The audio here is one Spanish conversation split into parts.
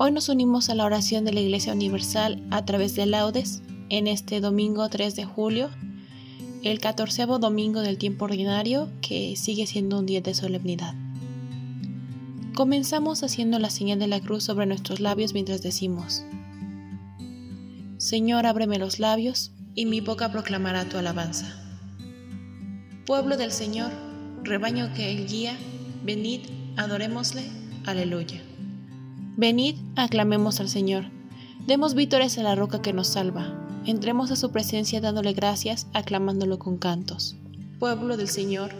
Hoy nos unimos a la oración de la Iglesia Universal a través de laudes en este domingo 3 de julio, el catorceavo domingo del tiempo ordinario que sigue siendo un día de solemnidad. Comenzamos haciendo la señal de la cruz sobre nuestros labios mientras decimos, Señor, ábreme los labios y mi boca proclamará tu alabanza. Pueblo del Señor, rebaño que Él guía, venid, adorémosle, aleluya. Venid, aclamemos al Señor. Demos vítores a la roca que nos salva. Entremos a su presencia dándole gracias, aclamándolo con cantos. Pueblo del Señor,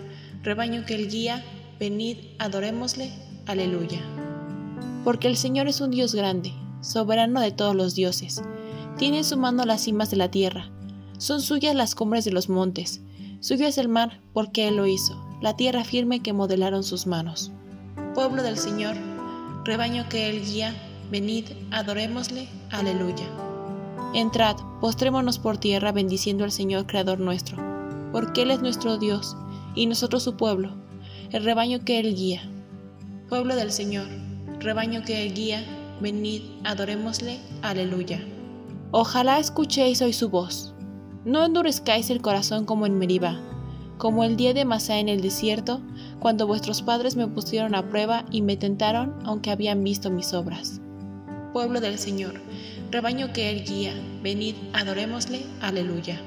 rebaño que él guía, venid, adorémosle, aleluya. Porque el Señor es un Dios grande, soberano de todos los dioses. Tiene en su mano las cimas de la tierra. Son suyas las cumbres de los montes. Suyo es el mar, porque Él lo hizo, la tierra firme que modelaron sus manos. Pueblo del Señor, rebaño que Él guía, venid, adorémosle, aleluya. Entrad, postrémonos por tierra bendiciendo al Señor Creador nuestro, porque Él es nuestro Dios, y nosotros su pueblo, el rebaño que Él guía. Pueblo del Señor, rebaño que Él guía, venid, adorémosle, aleluya. Ojalá escuchéis hoy su voz. No endurezcáis el corazón como en Meribá, como el día de Masá en el desierto, cuando vuestros padres me pusieron a prueba y me tentaron aunque habían visto mis obras. Pueblo del Señor, rebaño que Él guía, venid, adorémosle, aleluya.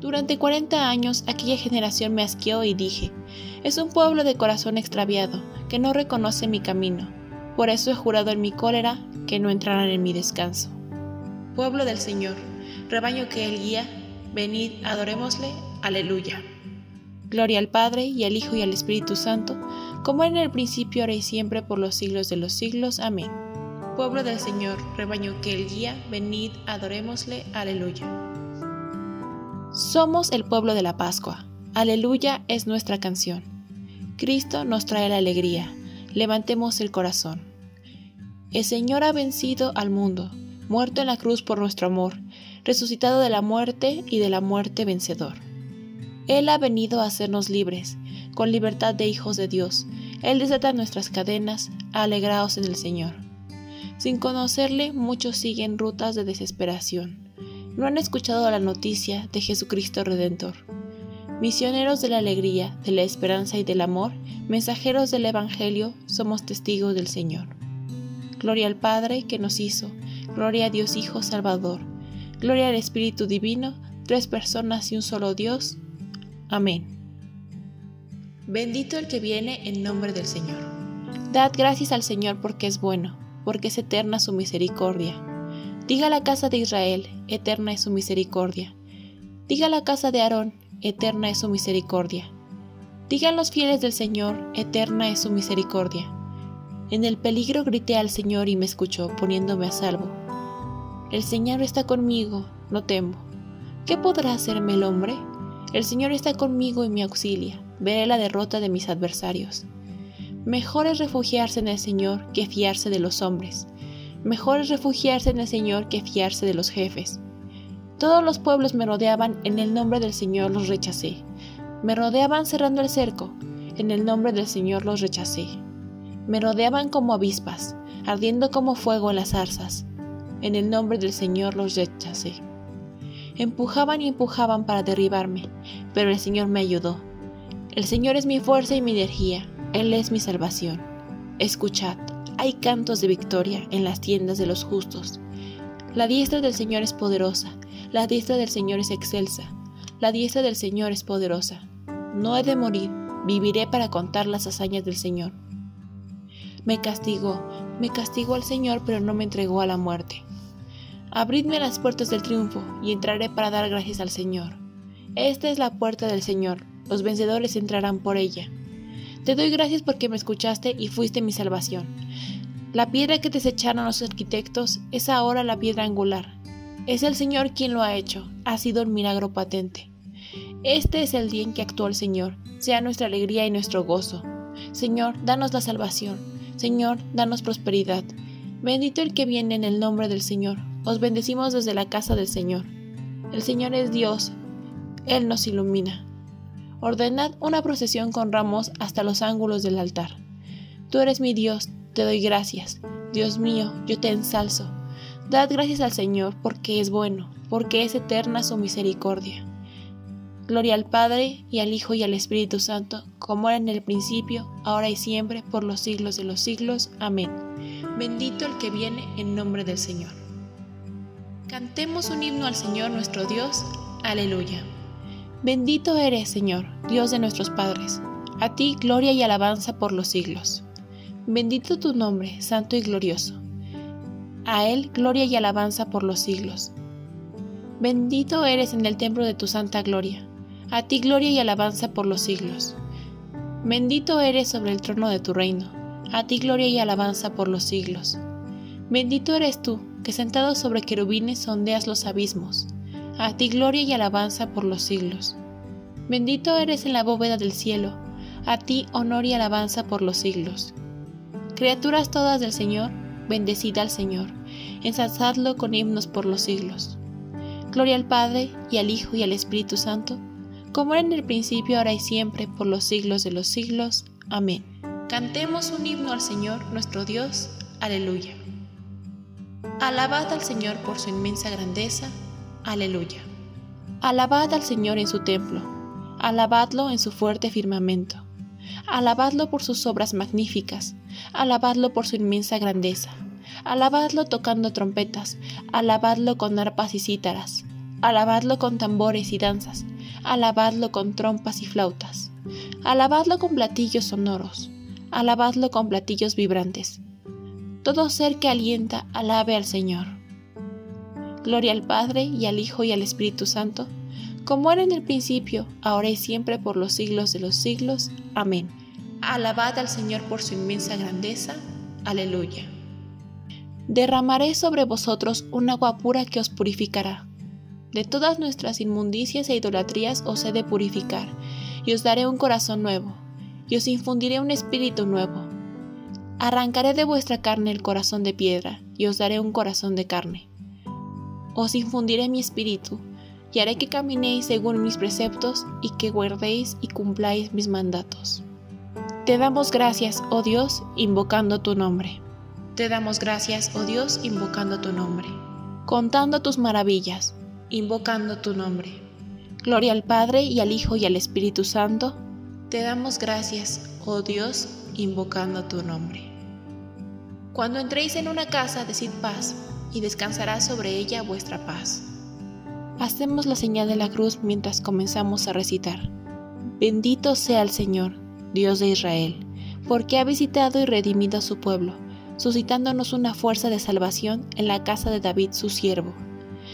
Durante cuarenta años aquella generación me asqueó y dije, es un pueblo de corazón extraviado, que no reconoce mi camino, por eso he jurado en mi cólera que no entrarán en mi descanso. Pueblo del Señor, rebaño que Él guía, venid, adorémosle, aleluya. Gloria al Padre, y al Hijo, y al Espíritu Santo, como en el principio, ahora y siempre, por los siglos de los siglos. Amén. Pueblo del Señor, rebaño que Él guía, venid, adorémosle, aleluya. Somos el pueblo de la Pascua. Aleluya es nuestra canción. Cristo nos trae la alegría. Levantemos el corazón. El Señor ha vencido al mundo, muerto en la cruz por nuestro amor, resucitado de la muerte y de la muerte vencedor. Él ha venido a hacernos libres, con libertad de hijos de Dios. Él desata nuestras cadenas, alegraos en el Señor. Sin conocerle, muchos siguen rutas de desesperación. No han escuchado la noticia de Jesucristo Redentor. Misioneros de la alegría, de la esperanza y del amor, mensajeros del Evangelio, somos testigos del Señor. Gloria al Padre que nos hizo, gloria a Dios Hijo Salvador, gloria al Espíritu Divino, tres personas y un solo Dios, Amén. Bendito el que viene en nombre del Señor. Dad gracias al Señor porque es bueno, porque es eterna su misericordia. Diga la casa de Israel, eterna es su misericordia. Diga la casa de Aarón, eterna es su misericordia. Digan los fieles del Señor, eterna es su misericordia. En el peligro grité al Señor y me escuchó, poniéndome a salvo. El Señor está conmigo, no temo. ¿Qué podrá hacerme el hombre? El Señor está conmigo y me auxilia. Veré la derrota de mis adversarios. Mejor es refugiarse en el Señor que fiarse de los hombres. Mejor es refugiarse en el Señor que fiarse de los jefes. Todos los pueblos me rodeaban, en el nombre del Señor los rechacé. Me rodeaban cerrando el cerco, en el nombre del Señor los rechacé. Me rodeaban como avispas, ardiendo como fuego en las zarzas. En el nombre del Señor los rechacé. Empujaban y empujaban para derribarme, pero el Señor me ayudó. El Señor es mi fuerza y mi energía, Él es mi salvación. Escuchad, hay cantos de victoria en las tiendas de los justos. La diestra del Señor es poderosa, la diestra del Señor es excelsa, la diestra del Señor es poderosa. No he de morir, viviré para contar las hazañas del Señor. Me castigó, me castigó al Señor, pero no me entregó a la muerte. Abridme las puertas del triunfo y entraré para dar gracias al Señor. Esta es la puerta del Señor, los vencedores entrarán por ella. Te doy gracias porque me escuchaste y fuiste mi salvación. La piedra que desecharon los arquitectos es ahora la piedra angular. Es el Señor quien lo ha hecho, ha sido un milagro patente. Este es el día en que actuó el Señor, sea nuestra alegría y nuestro gozo. Señor, danos la salvación. Señor, danos prosperidad. Bendito el que viene en el nombre del Señor. Os bendecimos desde la casa del Señor. El Señor es Dios. Él nos ilumina. Ordenad una procesión con ramos hasta los ángulos del altar. Tú eres mi Dios, te doy gracias. Dios mío, yo te ensalzo. Dad gracias al Señor porque es bueno, porque es eterna su misericordia. Gloria al Padre, y al Hijo, y al Espíritu Santo, como era en el principio, ahora y siempre, por los siglos de los siglos. Amén. Bendito el que viene en nombre del Señor. Cantemos un himno al Señor nuestro Dios. Aleluya. Bendito eres, Señor, Dios de nuestros padres. A ti gloria y alabanza por los siglos. Bendito tu nombre, santo y glorioso. A Él gloria y alabanza por los siglos. Bendito eres en el templo de tu santa gloria a ti gloria y alabanza por los siglos. Bendito eres sobre el trono de tu reino, a ti gloria y alabanza por los siglos. Bendito eres tú, que sentado sobre querubines sondeas los abismos, a ti gloria y alabanza por los siglos. Bendito eres en la bóveda del cielo, a ti honor y alabanza por los siglos. Criaturas todas del Señor, bendecid al Señor, ensalzadlo con himnos por los siglos. Gloria al Padre, y al Hijo, y al Espíritu Santo, como era en el principio, ahora y siempre, por los siglos de los siglos. Amén. Cantemos un himno al Señor nuestro Dios. Aleluya. Alabad al Señor por su inmensa grandeza. Aleluya. Alabad al Señor en su templo. Alabadlo en su fuerte firmamento. Alabadlo por sus obras magníficas. Alabadlo por su inmensa grandeza. Alabadlo tocando trompetas. Alabadlo con arpas y cítaras. Alabadlo con tambores y danzas alabadlo con trompas y flautas, alabadlo con platillos sonoros, alabadlo con platillos vibrantes. Todo ser que alienta, alabe al Señor. Gloria al Padre y al Hijo y al Espíritu Santo, como era en el principio, ahora y siempre, por los siglos de los siglos. Amén. Alabad al Señor por su inmensa grandeza. Aleluya. Derramaré sobre vosotros un agua pura que os purificará de todas nuestras inmundicias e idolatrías os he de purificar, y os daré un corazón nuevo, y os infundiré un espíritu nuevo. Arrancaré de vuestra carne el corazón de piedra, y os daré un corazón de carne. Os infundiré mi espíritu, y haré que caminéis según mis preceptos, y que guardéis y cumpláis mis mandatos. Te damos gracias, oh Dios, invocando tu nombre. Te damos gracias, oh Dios, invocando tu nombre. Contando tus maravillas, invocando tu nombre. Gloria al Padre y al Hijo y al Espíritu Santo. Te damos gracias, oh Dios, invocando tu nombre. Cuando entréis en una casa, decid paz, y descansará sobre ella vuestra paz. Hacemos la señal de la cruz mientras comenzamos a recitar. Bendito sea el Señor, Dios de Israel, porque ha visitado y redimido a su pueblo, suscitándonos una fuerza de salvación en la casa de David su siervo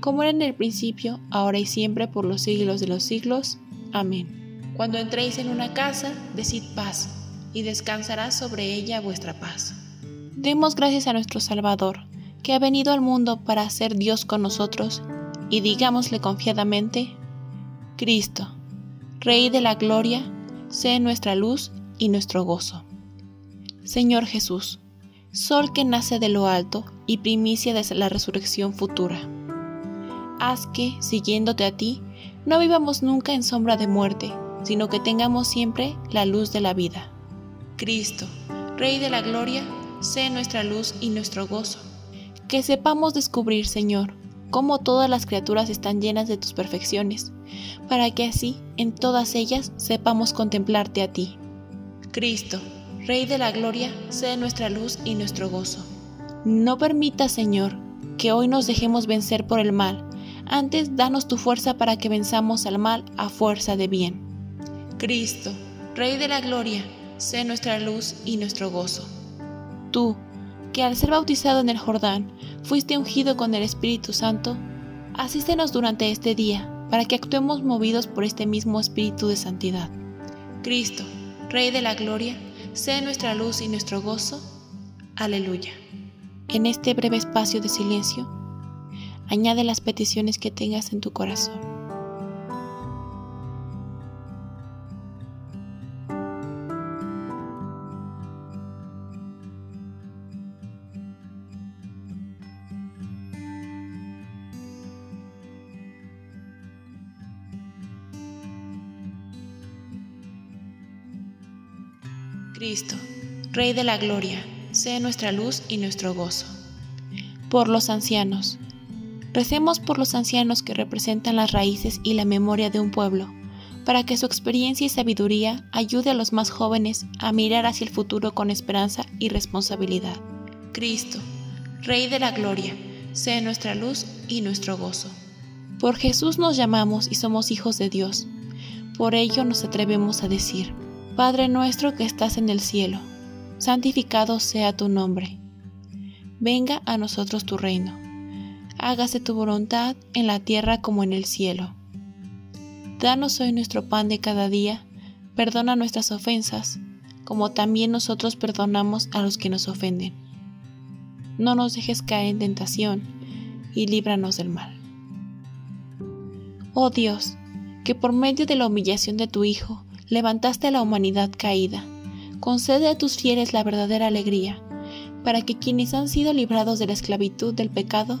como era en el principio, ahora y siempre, por los siglos de los siglos. Amén. Cuando entréis en una casa, decid paz, y descansará sobre ella vuestra paz. Demos gracias a nuestro Salvador, que ha venido al mundo para ser Dios con nosotros, y digámosle confiadamente, Cristo, Rey de la Gloria, sé nuestra luz y nuestro gozo. Señor Jesús, Sol que nace de lo alto y primicia de la resurrección futura. Haz que, siguiéndote a ti, no vivamos nunca en sombra de muerte, sino que tengamos siempre la luz de la vida. Cristo, Rey de la Gloria, sé nuestra luz y nuestro gozo. Que sepamos descubrir, Señor, cómo todas las criaturas están llenas de tus perfecciones, para que así en todas ellas sepamos contemplarte a ti. Cristo, Rey de la Gloria, sea nuestra luz y nuestro gozo. No permita, Señor, que hoy nos dejemos vencer por el mal, antes danos tu fuerza para que venzamos al mal a fuerza de bien. Cristo, Rey de la Gloria, sea nuestra luz y nuestro gozo. Tú, que al ser bautizado en el Jordán, fuiste ungido con el Espíritu Santo, asístenos durante este día para que actuemos movidos por este mismo Espíritu de Santidad. Cristo, Rey de la Gloria, sea nuestra luz y nuestro gozo. Aleluya. En este breve espacio de silencio, añade las peticiones que tengas en tu corazón. Cristo, Rey de la Gloria, sea nuestra luz y nuestro gozo. Por los ancianos. Recemos por los ancianos que representan las raíces y la memoria de un pueblo, para que su experiencia y sabiduría ayude a los más jóvenes a mirar hacia el futuro con esperanza y responsabilidad. Cristo, Rey de la Gloria, sea nuestra luz y nuestro gozo. Por Jesús nos llamamos y somos hijos de Dios. Por ello nos atrevemos a decir, Padre nuestro que estás en el cielo, santificado sea tu nombre. Venga a nosotros tu reino. Hágase tu voluntad en la tierra como en el cielo. Danos hoy nuestro pan de cada día, perdona nuestras ofensas, como también nosotros perdonamos a los que nos ofenden. No nos dejes caer en tentación, y líbranos del mal. Oh Dios, que por medio de la humillación de tu Hijo, levantaste a la humanidad caída. Concede a tus fieles la verdadera alegría, para que quienes han sido librados de la esclavitud del pecado